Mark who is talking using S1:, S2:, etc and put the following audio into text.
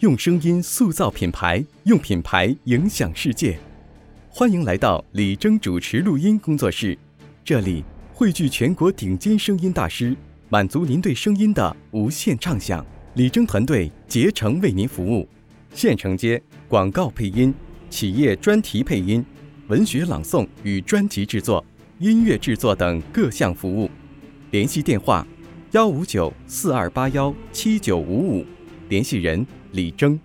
S1: 用声音塑造品牌，用品牌影响世界。欢迎来到李征主持录音工作室，这里汇聚全国顶尖声音大师，满足您对声音的无限畅想。李征团队竭诚为您服务，现承接广告配音、企业专题配音、文学朗诵与专辑制作、音乐制作等各项服务。联系电话：幺五九四二八幺七九五五。联系人：李征。